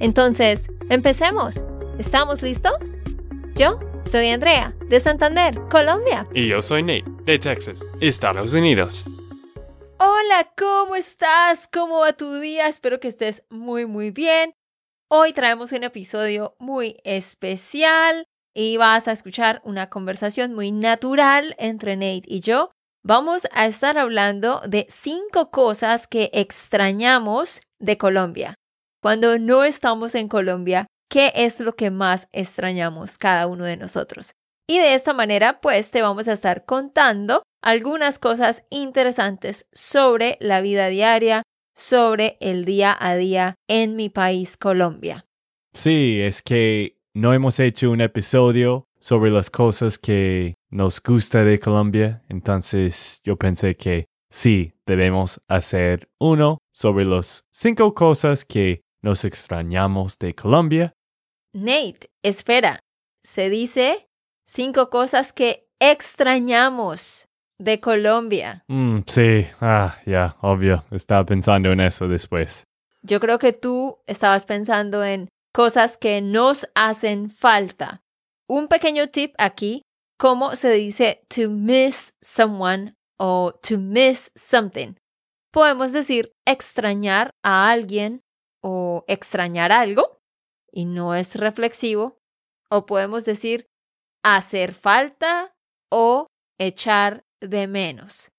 Entonces, empecemos. ¿Estamos listos? Yo soy Andrea, de Santander, Colombia. Y yo soy Nate, de Texas, Estados Unidos. Hola, ¿cómo estás? ¿Cómo va tu día? Espero que estés muy, muy bien. Hoy traemos un episodio muy especial y vas a escuchar una conversación muy natural entre Nate y yo. Vamos a estar hablando de cinco cosas que extrañamos de Colombia. Cuando no estamos en Colombia, ¿qué es lo que más extrañamos cada uno de nosotros? Y de esta manera, pues te vamos a estar contando algunas cosas interesantes sobre la vida diaria, sobre el día a día en mi país, Colombia. Sí, es que no hemos hecho un episodio sobre las cosas que nos gusta de Colombia, entonces yo pensé que sí, debemos hacer uno sobre las cinco cosas que nos extrañamos de Colombia. Nate, espera, se dice cinco cosas que extrañamos de Colombia. Mm, sí, ah, ya, obvio, estaba pensando en eso después. Yo creo que tú estabas pensando en cosas que nos hacen falta. Un pequeño tip aquí, cómo se dice to miss someone o to miss something. Podemos decir extrañar a alguien o extrañar algo y no es reflexivo. O podemos decir hacer falta o echar de menos.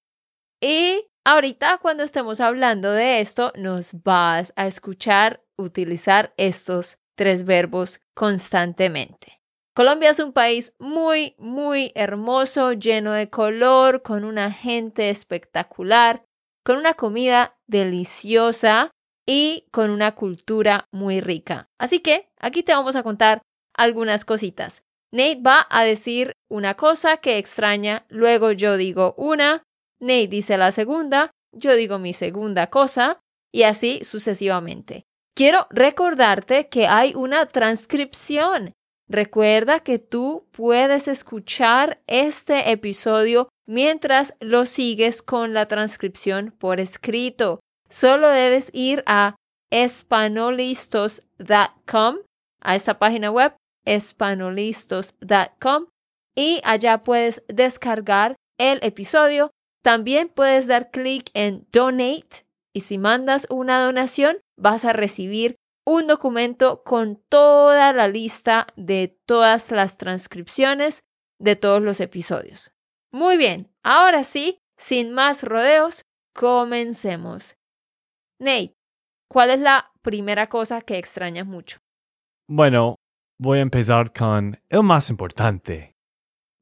Y ahorita cuando estemos hablando de esto, nos vas a escuchar utilizar estos tres verbos constantemente. Colombia es un país muy, muy hermoso, lleno de color, con una gente espectacular, con una comida deliciosa y con una cultura muy rica. Así que aquí te vamos a contar algunas cositas. Nate va a decir una cosa que extraña, luego yo digo una, Nate dice la segunda, yo digo mi segunda cosa y así sucesivamente. Quiero recordarte que hay una transcripción. Recuerda que tú puedes escuchar este episodio mientras lo sigues con la transcripción por escrito. Solo debes ir a espanolistos.com, a esta página web, espanolistos.com, y allá puedes descargar el episodio. También puedes dar clic en Donate y si mandas una donación, vas a recibir un documento con toda la lista de todas las transcripciones de todos los episodios. Muy bien, ahora sí, sin más rodeos, comencemos. Nate, ¿cuál es la primera cosa que extrañas mucho? Bueno, voy a empezar con el más importante.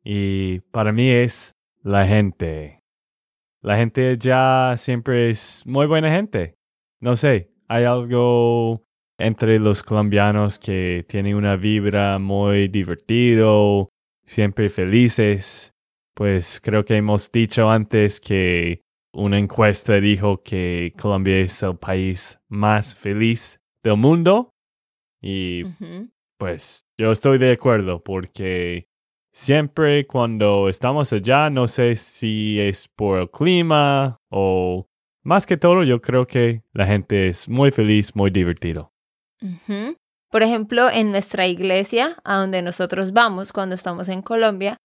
Y para mí es la gente. La gente ya siempre es muy buena gente. No sé, hay algo entre los colombianos que tiene una vibra muy divertido, siempre felices. Pues creo que hemos dicho antes que una encuesta dijo que Colombia es el país más feliz del mundo. Y pues yo estoy de acuerdo porque siempre cuando estamos allá, no sé si es por el clima o más que todo, yo creo que la gente es muy feliz, muy divertido. Por ejemplo, en nuestra iglesia, a donde nosotros vamos cuando estamos en Colombia,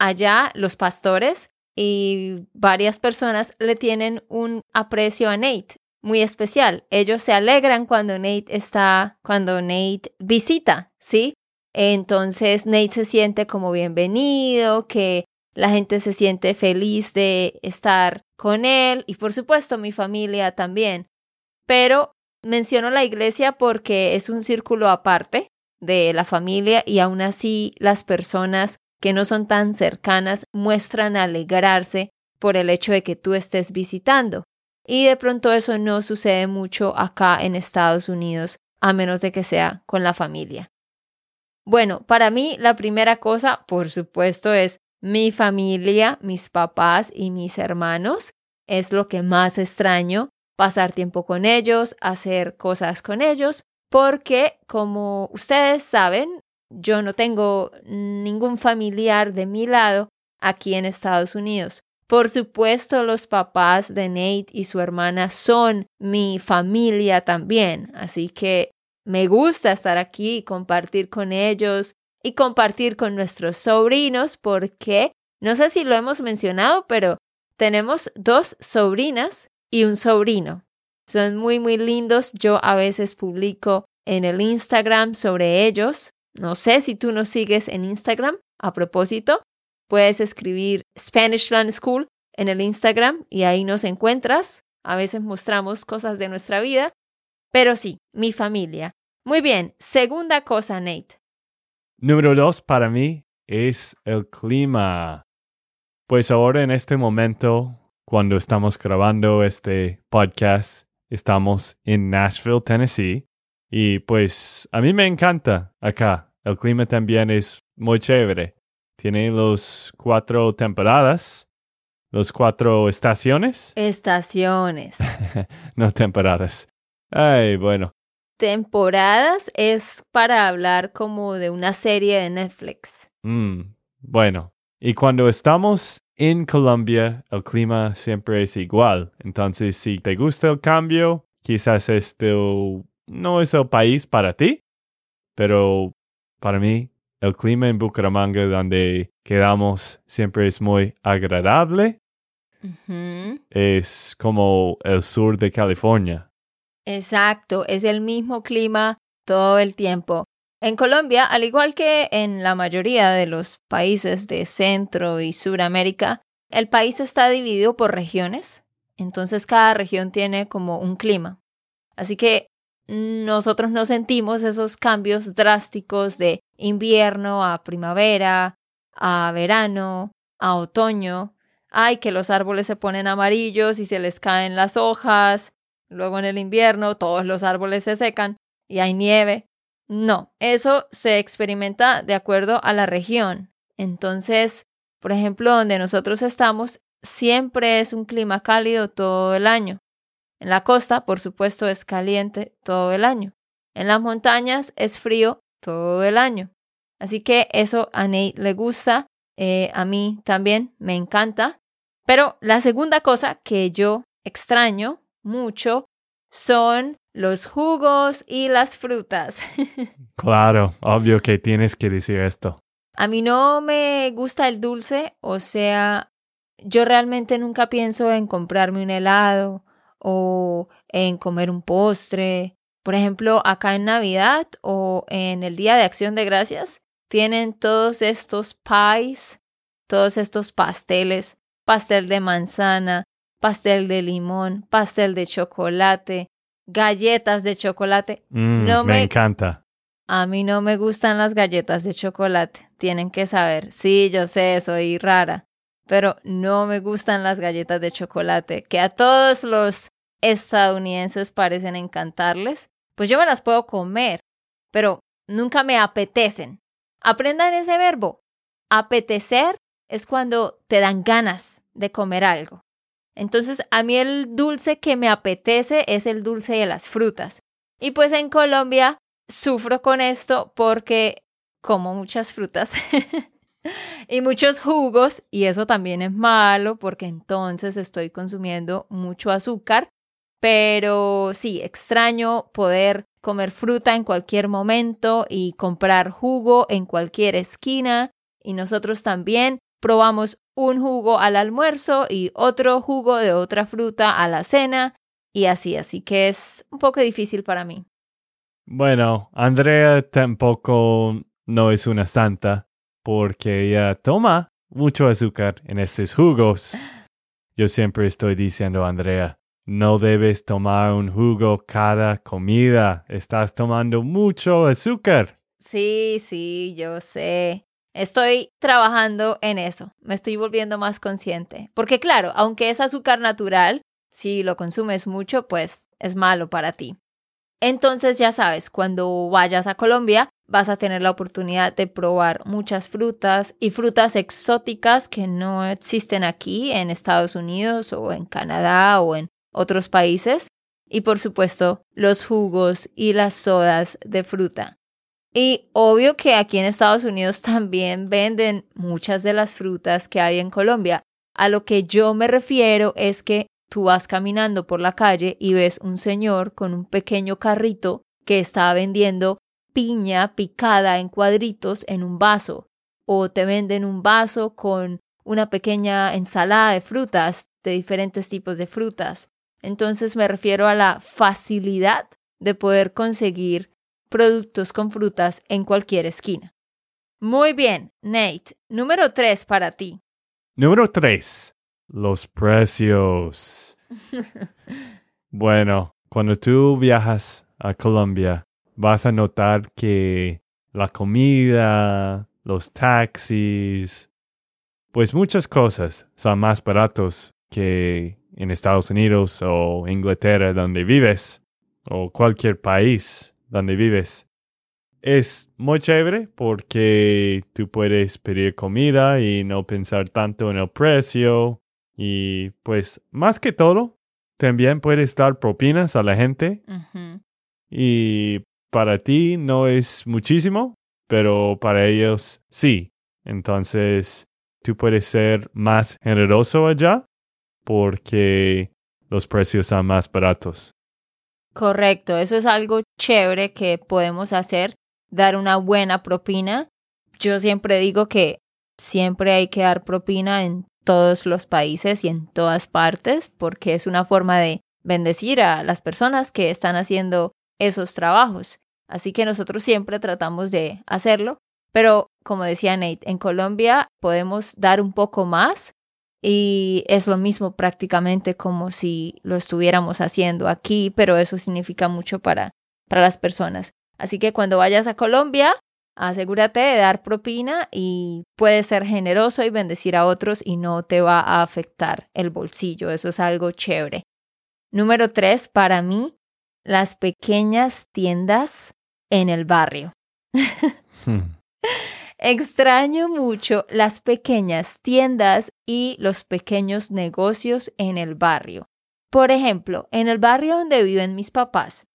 allá los pastores y varias personas le tienen un aprecio a Nate muy especial. Ellos se alegran cuando Nate está, cuando Nate visita, ¿sí? Entonces Nate se siente como bienvenido, que la gente se siente feliz de estar con él y por supuesto mi familia también. Pero menciono la iglesia porque es un círculo aparte de la familia y aún así las personas que no son tan cercanas muestran alegrarse por el hecho de que tú estés visitando. Y de pronto eso no sucede mucho acá en Estados Unidos, a menos de que sea con la familia. Bueno, para mí la primera cosa, por supuesto, es mi familia, mis papás y mis hermanos. Es lo que más extraño, pasar tiempo con ellos, hacer cosas con ellos, porque como ustedes saben, yo no tengo ningún familiar de mi lado aquí en Estados Unidos. Por supuesto, los papás de Nate y su hermana son mi familia también, así que me gusta estar aquí y compartir con ellos y compartir con nuestros sobrinos porque no sé si lo hemos mencionado, pero tenemos dos sobrinas y un sobrino. Son muy, muy lindos. Yo a veces publico en el Instagram sobre ellos. No sé si tú nos sigues en Instagram. A propósito, puedes escribir Spanishland School en el Instagram y ahí nos encuentras. A veces mostramos cosas de nuestra vida. Pero sí, mi familia. Muy bien, segunda cosa, Nate. Número dos para mí es el clima. Pues ahora en este momento, cuando estamos grabando este podcast, estamos en Nashville, Tennessee. Y pues a mí me encanta acá. El clima también es muy chévere. Tiene los cuatro temporadas, los cuatro estaciones. Estaciones. no temporadas. Ay, bueno. Temporadas es para hablar como de una serie de Netflix. Mm, bueno, y cuando estamos en Colombia, el clima siempre es igual. Entonces, si te gusta el cambio, quizás este no es el país para ti, pero para mí, el clima en Bucaramanga, donde quedamos, siempre es muy agradable. Es como el sur de California. Exacto, es el mismo clima todo el tiempo. En Colombia, al igual que en la mayoría de los países de Centro y Suramérica, el país está dividido por regiones, entonces cada región tiene como un clima. Así que nosotros no sentimos esos cambios drásticos de invierno a primavera, a verano, a otoño. Ay, que los árboles se ponen amarillos y se les caen las hojas. Luego en el invierno todos los árboles se secan y hay nieve. No, eso se experimenta de acuerdo a la región. Entonces, por ejemplo, donde nosotros estamos, siempre es un clima cálido todo el año. En la costa, por supuesto, es caliente todo el año. En las montañas es frío todo el año. Así que eso a Nate le gusta, eh, a mí también me encanta. Pero la segunda cosa que yo extraño mucho son los jugos y las frutas. claro, obvio que tienes que decir esto. A mí no me gusta el dulce, o sea, yo realmente nunca pienso en comprarme un helado o en comer un postre. Por ejemplo, acá en Navidad o en el Día de Acción de Gracias, tienen todos estos pies, todos estos pasteles, pastel de manzana, pastel de limón, pastel de chocolate, galletas de chocolate. Mm, no me, encanta. A mí no me gustan las galletas de chocolate. Tienen que saber. Sí, yo sé, soy rara. Pero no me gustan las galletas de chocolate, que a todos los estadounidenses parecen encantarles. Pues yo me las puedo comer, pero nunca me apetecen. Aprendan ese verbo. Apetecer es cuando te dan ganas de comer algo. Entonces, a mí el dulce que me apetece es el dulce de las frutas. Y pues en Colombia sufro con esto porque como muchas frutas y muchos jugos y eso también es malo porque entonces estoy consumiendo mucho azúcar. Pero sí, extraño poder comer fruta en cualquier momento y comprar jugo en cualquier esquina. Y nosotros también probamos un jugo al almuerzo y otro jugo de otra fruta a la cena y así, así que es un poco difícil para mí. Bueno, Andrea tampoco no es una santa porque ella toma mucho azúcar en estos jugos. Yo siempre estoy diciendo a Andrea, no debes tomar un jugo cada comida, estás tomando mucho azúcar. Sí, sí, yo sé. Estoy trabajando en eso, me estoy volviendo más consciente. Porque claro, aunque es azúcar natural, si lo consumes mucho, pues es malo para ti. Entonces ya sabes, cuando vayas a Colombia vas a tener la oportunidad de probar muchas frutas y frutas exóticas que no existen aquí en Estados Unidos o en Canadá o en otros países. Y por supuesto, los jugos y las sodas de fruta. Y obvio que aquí en Estados Unidos también venden muchas de las frutas que hay en Colombia. A lo que yo me refiero es que tú vas caminando por la calle y ves un señor con un pequeño carrito que está vendiendo piña picada en cuadritos en un vaso, o te venden un vaso con una pequeña ensalada de frutas, de diferentes tipos de frutas. Entonces me refiero a la facilidad de poder conseguir productos con frutas en cualquier esquina. Muy bien, Nate. Número tres para ti. Número tres. Los precios. bueno, cuando tú viajas a Colombia, vas a notar que la comida, los taxis, pues muchas cosas son más baratos que en Estados Unidos o Inglaterra donde vives o cualquier país donde vives. Es muy chévere porque tú puedes pedir comida y no pensar tanto en el precio y pues más que todo también puedes dar propinas a la gente y para ti no es muchísimo, pero para ellos sí. Entonces, tú puedes ser más generoso allá porque los precios son más baratos. Correcto, eso es algo chévere que podemos hacer, dar una buena propina. Yo siempre digo que siempre hay que dar propina en todos los países y en todas partes porque es una forma de bendecir a las personas que están haciendo esos trabajos. Así que nosotros siempre tratamos de hacerlo, pero como decía Nate, en Colombia podemos dar un poco más y es lo mismo prácticamente como si lo estuviéramos haciendo aquí, pero eso significa mucho para, para las personas. Así que cuando vayas a Colombia, asegúrate de dar propina y puedes ser generoso y bendecir a otros y no te va a afectar el bolsillo. Eso es algo chévere. Número tres, para mí, las pequeñas tiendas en el barrio. Hmm. Extraño mucho las pequeñas tiendas y los pequeños negocios en el barrio. Por ejemplo, en el barrio donde viven mis papás,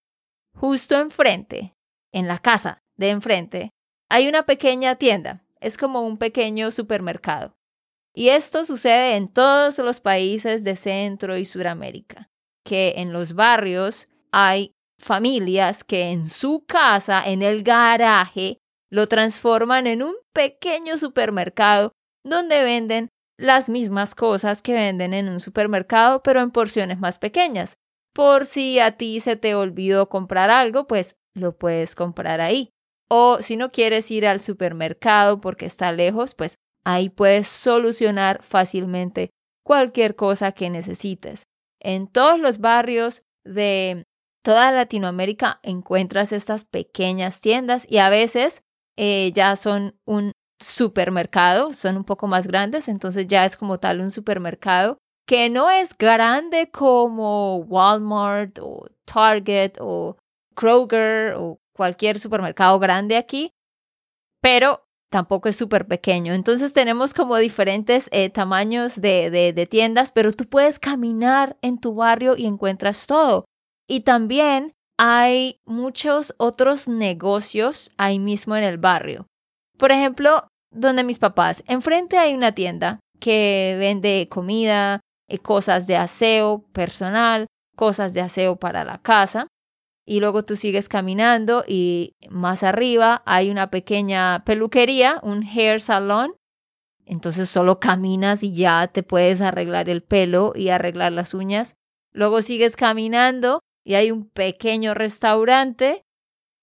justo enfrente, en la casa de enfrente, hay una pequeña tienda. Es como un pequeño supermercado. Y esto sucede en todos los países de Centro y Suramérica, que en los barrios hay familias que en su casa, en el garaje, lo transforman en un pequeño supermercado donde venden las mismas cosas que venden en un supermercado, pero en porciones más pequeñas. Por si a ti se te olvidó comprar algo, pues lo puedes comprar ahí. O si no quieres ir al supermercado porque está lejos, pues ahí puedes solucionar fácilmente cualquier cosa que necesites. En todos los barrios de toda Latinoamérica encuentras estas pequeñas tiendas y a veces eh, ya son un supermercado, son un poco más grandes, entonces ya es como tal un supermercado que no es grande como Walmart o Target o Kroger o cualquier supermercado grande aquí, pero tampoco es súper pequeño. Entonces tenemos como diferentes eh, tamaños de, de tiendas, pero tú puedes caminar en tu barrio y encuentras todo. Y también hay muchos otros negocios ahí mismo en el barrio. Por ejemplo, donde mis papás, enfrente hay una tienda que vende comida, eh, cosas de aseo personal, cosas de aseo para la casa. Y luego tú sigues caminando y más arriba hay una pequeña peluquería, un hair salon. Entonces solo caminas y ya te puedes arreglar el pelo y arreglar las uñas. Luego sigues caminando y hay un pequeño restaurante.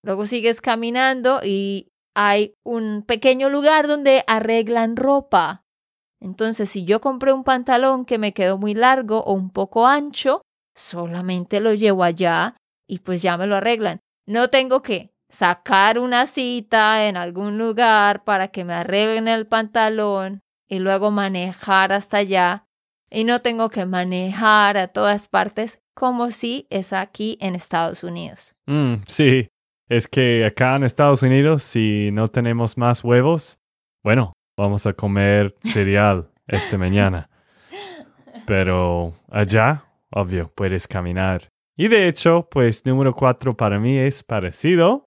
Luego sigues caminando y hay un pequeño lugar donde arreglan ropa. Entonces, si yo compré un pantalón que me quedó muy largo o un poco ancho, solamente lo llevo allá y pues ya me lo arreglan. No tengo que sacar una cita en algún lugar para que me arreglen el pantalón y luego manejar hasta allá y no tengo que manejar a todas partes como si es aquí en Estados Unidos. Mm, sí, es que acá en Estados Unidos si no tenemos más huevos, bueno, vamos a comer cereal esta mañana. Pero allá, obvio, puedes caminar. Y de hecho, pues número cuatro para mí es parecido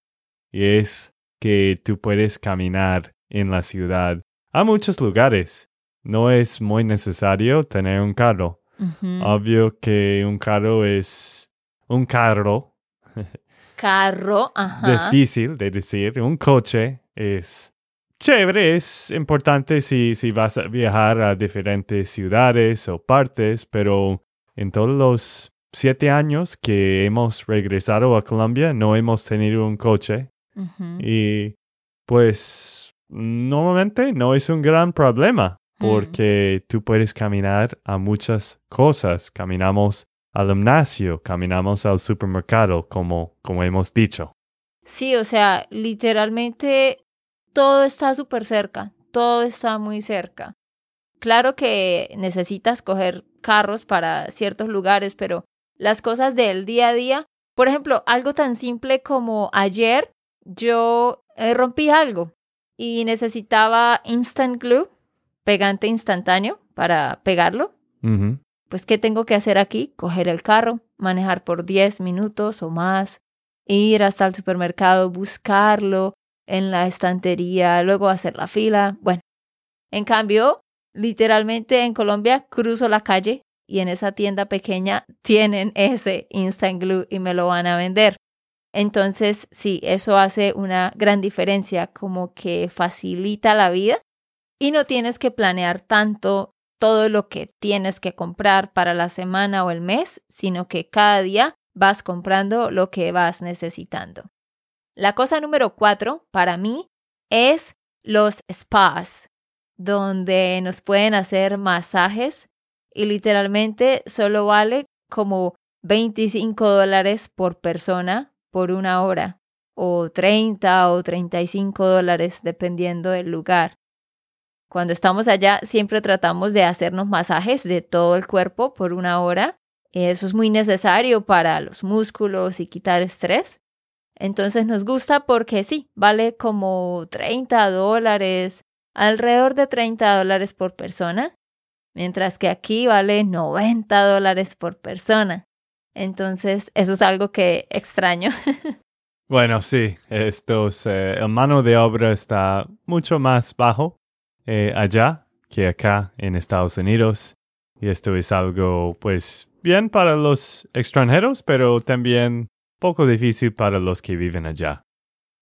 y es que tú puedes caminar en la ciudad a muchos lugares. No es muy necesario tener un carro. Obvio que un carro es un carro. Carro, ajá. Difícil de decir. Un coche es chévere, es importante si, si vas a viajar a diferentes ciudades o partes, pero en todos los siete años que hemos regresado a Colombia no hemos tenido un coche. Y pues normalmente no es un gran problema mm. porque tú puedes caminar a muchas cosas. Caminamos al gimnasio, caminamos al supermercado, como, como hemos dicho. Sí, o sea, literalmente todo está súper cerca, todo está muy cerca. Claro que necesitas coger carros para ciertos lugares, pero las cosas del día a día, por ejemplo, algo tan simple como ayer yo eh, rompí algo y necesitaba instant glue, pegante instantáneo para pegarlo. Pues, ¿qué tengo que hacer aquí? Coger el carro, manejar por 10 minutos o más, ir hasta el supermercado, buscarlo, en la estantería, luego hacer la fila. Bueno, en cambio, literalmente en Colombia cruzo la calle y en esa tienda pequeña tienen ese instant glue y me lo van a vender. Entonces, sí, eso hace una gran diferencia, como que facilita la vida y no tienes que planear tanto todo lo que tienes que comprar para la semana o el mes, sino que cada día vas comprando lo que vas necesitando. La cosa número cuatro para mí es los spas, donde nos pueden hacer masajes y literalmente solo vale como 25 dólares por persona por una hora o 30 o 35 dólares dependiendo del lugar. Cuando estamos allá siempre tratamos de hacernos masajes de todo el cuerpo por una hora. Eso es muy necesario para los músculos y quitar estrés. Entonces nos gusta porque sí, vale como 30 dólares, alrededor de 30 dólares por persona, mientras que aquí vale 90 dólares por persona. Entonces, eso es algo que extraño. bueno, sí, estos, eh, el mano de obra está mucho más bajo eh, allá que acá en Estados Unidos. Y esto es algo, pues, bien para los extranjeros, pero también poco difícil para los que viven allá.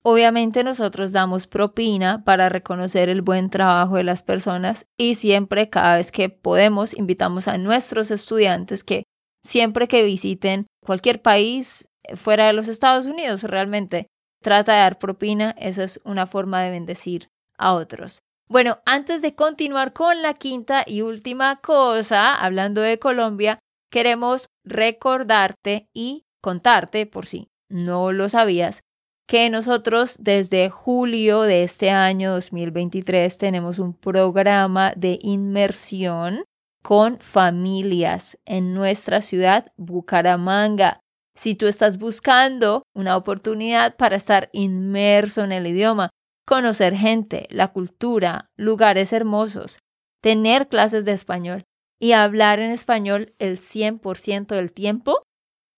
Obviamente nosotros damos propina para reconocer el buen trabajo de las personas y siempre, cada vez que podemos, invitamos a nuestros estudiantes que siempre que visiten cualquier país fuera de los Estados Unidos, realmente trata de dar propina. Esa es una forma de bendecir a otros. Bueno, antes de continuar con la quinta y última cosa, hablando de Colombia, queremos recordarte y contarte, por si no lo sabías, que nosotros desde julio de este año 2023 tenemos un programa de inmersión con familias en nuestra ciudad, Bucaramanga. Si tú estás buscando una oportunidad para estar inmerso en el idioma, conocer gente, la cultura, lugares hermosos, tener clases de español y hablar en español el 100% del tiempo,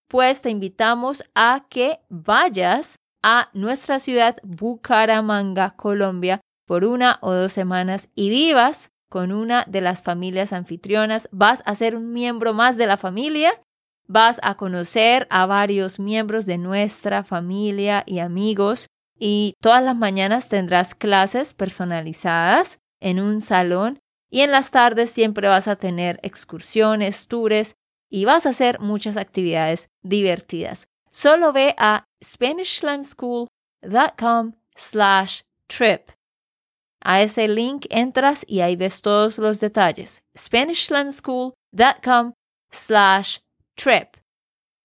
pues te invitamos a que vayas a nuestra ciudad Bucaramanga, Colombia, por una o dos semanas y vivas con una de las familias anfitrionas. Vas a ser un miembro más de la familia, vas a conocer a varios miembros de nuestra familia y amigos y todas las mañanas tendrás clases personalizadas en un salón y en las tardes siempre vas a tener excursiones, tours y vas a hacer muchas actividades divertidas. Solo ve a SpanishLandSchool.com slash trip. A ese link entras y ahí ves todos los detalles. SpanishLandSchool.com slash trip.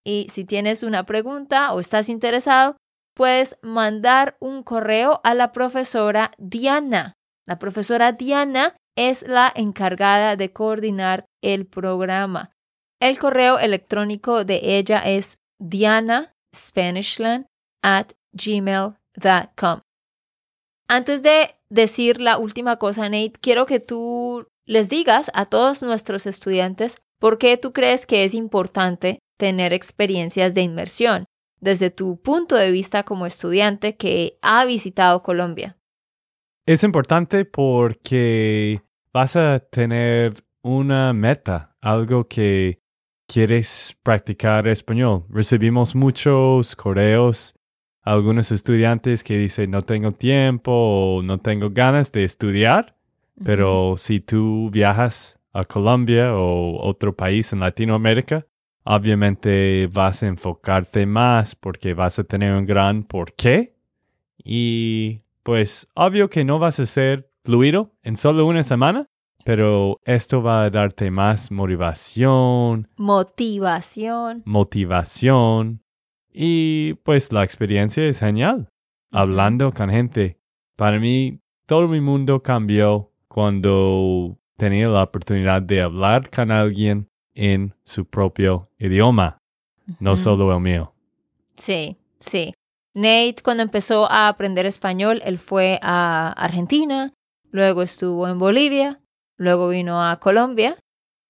Y si tienes una pregunta o estás interesado, puedes mandar un correo a la profesora Diana. La profesora Diana es la encargada de coordinar el programa. El correo electrónico de ella es dianaspanishland at gmail.com. Antes de decir la última cosa, Nate, quiero que tú les digas a todos nuestros estudiantes por qué tú crees que es importante tener experiencias de inmersión desde tu punto de vista como estudiante que ha visitado Colombia. Es importante porque vas a tener una meta, algo que quieres practicar español. Recibimos muchos correos, algunos estudiantes que dicen no tengo tiempo o no tengo ganas de estudiar, pero si tú viajas a Colombia o otro país en Latinoamérica, obviamente vas a enfocarte más porque vas a tener un gran porqué y pues obvio que no vas a ser fluido en solo una semana, pero esto va a darte más motivación. Motivación. Motivación. Y pues la experiencia es genial. Hablando con gente. Para mí, todo mi mundo cambió cuando tenía la oportunidad de hablar con alguien en su propio idioma, no solo el mío. Sí, sí. Nate, cuando empezó a aprender español, él fue a Argentina, luego estuvo en Bolivia, luego vino a Colombia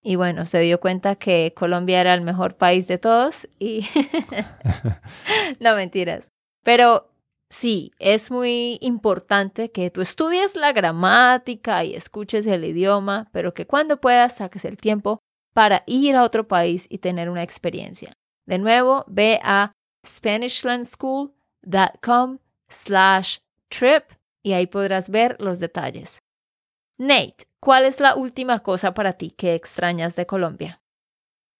y bueno, se dio cuenta que Colombia era el mejor país de todos y... no mentiras. Pero sí, es muy importante que tú estudies la gramática y escuches el idioma, pero que cuando puedas saques el tiempo para ir a otro país y tener una experiencia. De nuevo, ve a SpanishLandSchool.com slash trip y ahí podrás ver los detalles. Nate, ¿cuál es la última cosa para ti que extrañas de Colombia?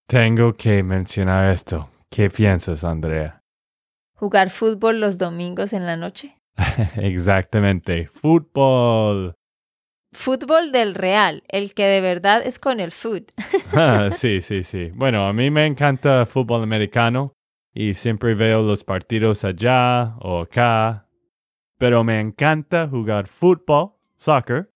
Tengo que mencionar esto. ¿Qué piensas, Andrea? ¿Jugar fútbol los domingos en la noche? Exactamente, fútbol fútbol del real, el que de verdad es con el food. Ah, sí, sí, sí. Bueno, a mí me encanta fútbol americano y siempre veo los partidos allá o acá, pero me encanta jugar fútbol, soccer,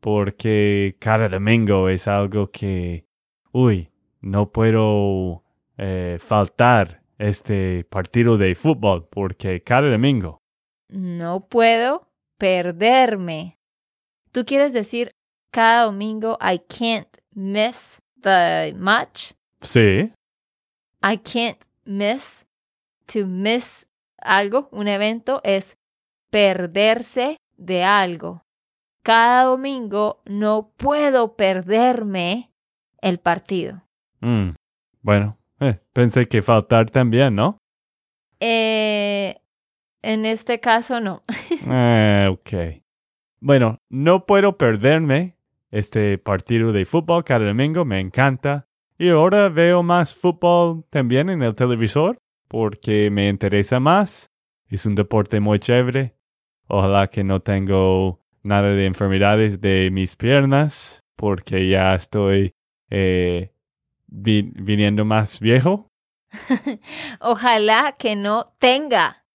porque cada domingo es algo que, uy, no puedo eh, faltar este partido de fútbol porque cada domingo. No puedo perderme Tú quieres decir cada domingo I can't miss the match. Sí. I can't miss. To miss algo, un evento, es perderse de algo. Cada domingo no puedo perderme el partido. Mm, bueno, eh, pensé que faltar también, ¿no? Eh, en este caso no. eh, ok. Bueno, no puedo perderme este partido de fútbol cada domingo, me encanta. Y ahora veo más fútbol también en el televisor porque me interesa más. Es un deporte muy chévere. Ojalá que no tengo nada de enfermedades de mis piernas porque ya estoy eh, viniendo más viejo. Ojalá que no tenga.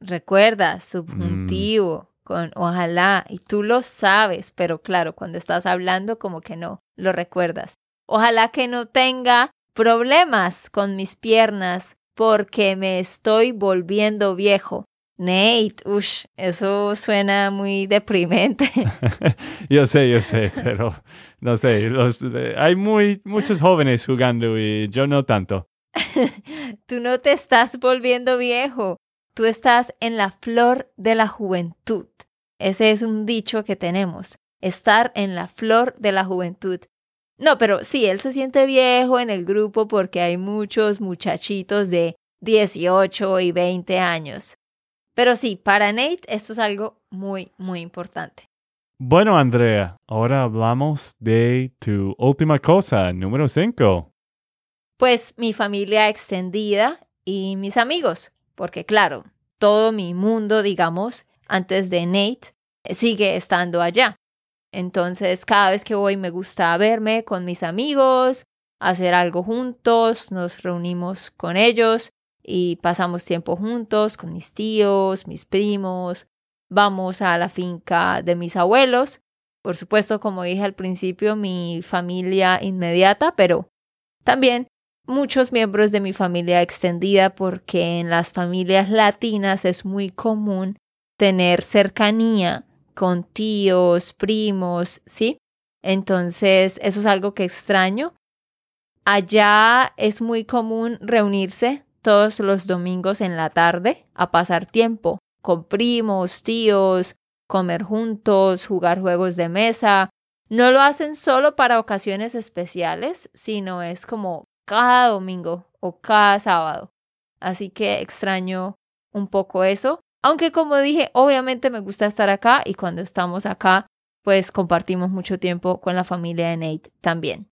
Recuerda, subjuntivo. Mm ojalá, y tú lo sabes, pero claro, cuando estás hablando como que no lo recuerdas. Ojalá que no tenga problemas con mis piernas porque me estoy volviendo viejo. Nate, ush, eso suena muy deprimente. yo sé, yo sé, pero no sé, los, hay muy, muchos jóvenes jugando y yo no tanto. Tú no te estás volviendo viejo, tú estás en la flor de la juventud. Ese es un dicho que tenemos, estar en la flor de la juventud. No, pero sí, él se siente viejo en el grupo porque hay muchos muchachitos de 18 y 20 años. Pero sí, para Nate esto es algo muy, muy importante. Bueno, Andrea, ahora hablamos de tu última cosa, número 5. Pues mi familia extendida y mis amigos, porque claro, todo mi mundo, digamos, antes de Nate, sigue estando allá. Entonces, cada vez que voy me gusta verme con mis amigos, hacer algo juntos, nos reunimos con ellos y pasamos tiempo juntos con mis tíos, mis primos, vamos a la finca de mis abuelos Por supuesto, como dije al principio, mi familia inmediata, pero también muchos miembros de mi familia extendida porque en las familias latinas es muy común tener cercanía con tíos, primos, ¿sí? Entonces, eso es algo que extraño. Allá es muy común reunirse todos los domingos en la tarde a pasar tiempo con primos, tíos, comer juntos, jugar juegos de mesa. No lo hacen solo para ocasiones especiales, sino es como cada domingo o cada sábado. Así que extraño un poco eso. Aunque como dije, obviamente me gusta estar acá y cuando estamos acá, pues compartimos mucho tiempo con la familia de Nate también.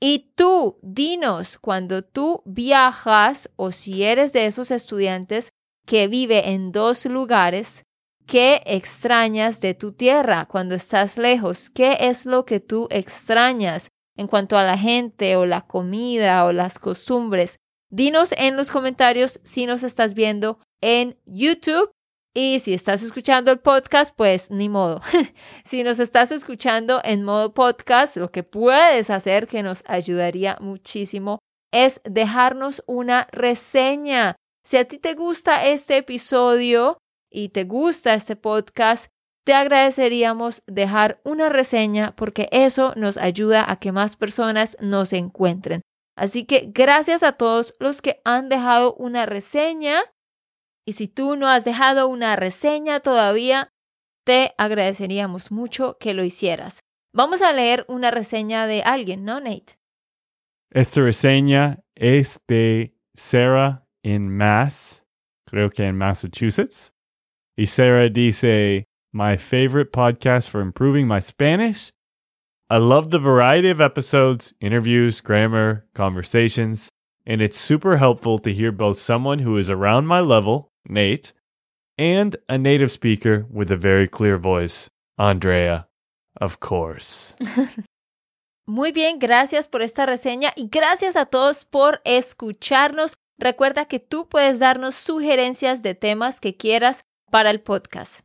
Y tú, dinos, cuando tú viajas o si eres de esos estudiantes que vive en dos lugares, ¿qué extrañas de tu tierra cuando estás lejos? ¿Qué es lo que tú extrañas en cuanto a la gente o la comida o las costumbres? Dinos en los comentarios si nos estás viendo en YouTube y si estás escuchando el podcast, pues ni modo. si nos estás escuchando en modo podcast, lo que puedes hacer que nos ayudaría muchísimo es dejarnos una reseña. Si a ti te gusta este episodio y te gusta este podcast, te agradeceríamos dejar una reseña porque eso nos ayuda a que más personas nos encuentren. Así que gracias a todos los que han dejado una reseña y si tú no has dejado una reseña todavía, te agradeceríamos mucho que lo hicieras. Vamos a leer una reseña de alguien, ¿no, Nate? Esta reseña es de Sarah en Mass, creo que en Massachusetts. Y Sarah dice, My favorite podcast for improving my Spanish. I love the variety of episodes, interviews, grammar, conversations, and it's super helpful to hear both someone who is around my level Nate, and a native speaker with a very clear voice, Andrea, of course. Muy bien, gracias por esta reseña y gracias a todos por escucharnos. Recuerda que tú puedes darnos sugerencias de temas que quieras para el podcast.